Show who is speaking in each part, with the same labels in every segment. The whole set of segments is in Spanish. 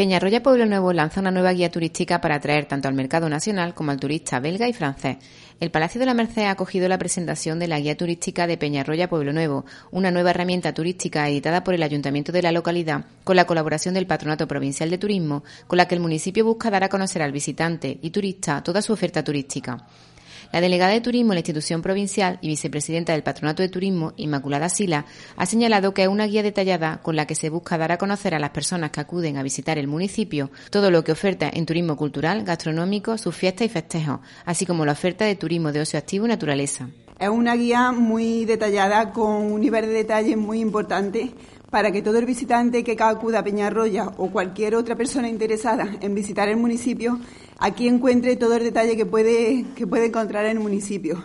Speaker 1: Peñarroya Pueblo Nuevo lanza una nueva guía turística para atraer tanto al mercado nacional como al turista belga y francés. El Palacio de la Merced ha acogido la presentación de la guía turística de Peñarroya Pueblo Nuevo, una nueva herramienta turística editada por el Ayuntamiento de la localidad con la colaboración del Patronato Provincial de Turismo, con la que el municipio busca dar a conocer al visitante y turista toda su oferta turística. La delegada de Turismo de la institución provincial y vicepresidenta del Patronato de Turismo, Inmaculada Sila, ha señalado que es una guía detallada con la que se busca dar a conocer a las personas que acuden a visitar el municipio todo lo que oferta en turismo cultural, gastronómico, sus fiestas y festejos, así como la oferta de turismo de ocio activo y naturaleza.
Speaker 2: Es una guía muy detallada con un nivel de detalle muy importante para que todo el visitante que acuda a Peñarroya o cualquier otra persona interesada en visitar el municipio aquí encuentre todo el detalle que puede, que puede encontrar en el municipio.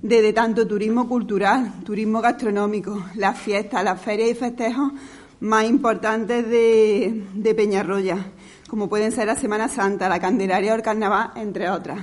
Speaker 2: Desde tanto turismo cultural, turismo gastronómico, las fiestas, las ferias y festejos más importantes de, de Peñarroya, como pueden ser la Semana Santa, la Candelaria o el Carnaval, entre otras.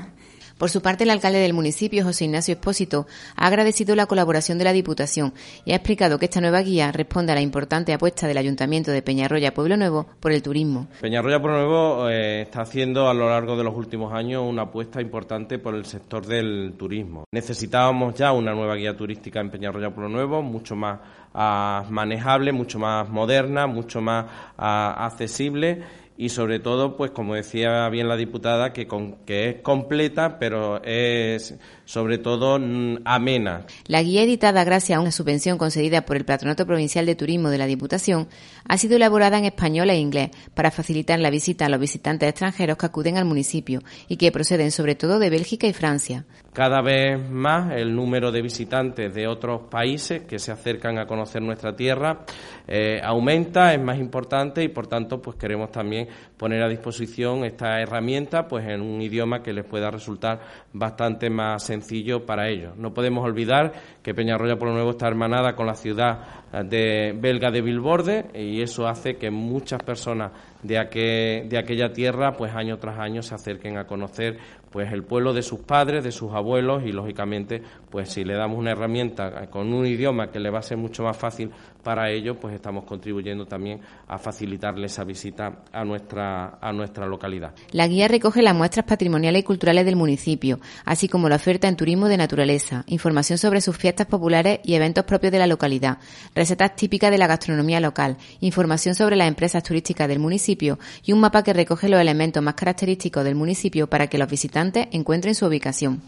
Speaker 1: Por su parte, el alcalde del municipio, José Ignacio Espósito, ha agradecido la colaboración de la Diputación y ha explicado que esta nueva guía responde a la importante apuesta del Ayuntamiento de Peñarroya Pueblo Nuevo por el turismo.
Speaker 3: Peñarroya Pueblo Nuevo eh, está haciendo a lo largo de los últimos años una apuesta importante por el sector del turismo. Necesitábamos ya una nueva guía turística en Peñarroya Pueblo Nuevo, mucho más ah, manejable, mucho más moderna, mucho más ah, accesible y sobre todo, pues como decía bien la diputada, que, que es completa, pero es sobre todo mm, amena.
Speaker 1: La guía editada gracias a una subvención concedida por el Patronato Provincial de Turismo de la Diputación ha sido elaborada en español e inglés para facilitar la visita a los visitantes extranjeros que acuden al municipio y que proceden sobre todo de Bélgica y Francia.
Speaker 3: Cada vez más el número de visitantes de otros países que se acercan a conocer nuestra tierra eh, aumenta, es más importante y por tanto pues queremos también poner a disposición esta herramienta pues en un idioma que les pueda resultar bastante más sencillo para ellos. No podemos olvidar que Peñarroya por lo Nuevo está hermanada con la ciudad eh, de belga de Bilborde y eso hace que muchas personas de, de aquella tierra pues año tras año se acerquen a conocer pues el pueblo de sus padres, de sus abuelos y lógicamente pues si le damos una herramienta con un idioma que le va a ser mucho más fácil para ellos, pues estamos contribuyendo también a facilitarle esa visita a a nuestra localidad.
Speaker 1: La guía recoge las muestras patrimoniales y culturales del municipio, así como la oferta en turismo de naturaleza, información sobre sus fiestas populares y eventos propios de la localidad, recetas típicas de la gastronomía local, información sobre las empresas turísticas del municipio y un mapa que recoge los elementos más característicos del municipio para que los visitantes encuentren su ubicación.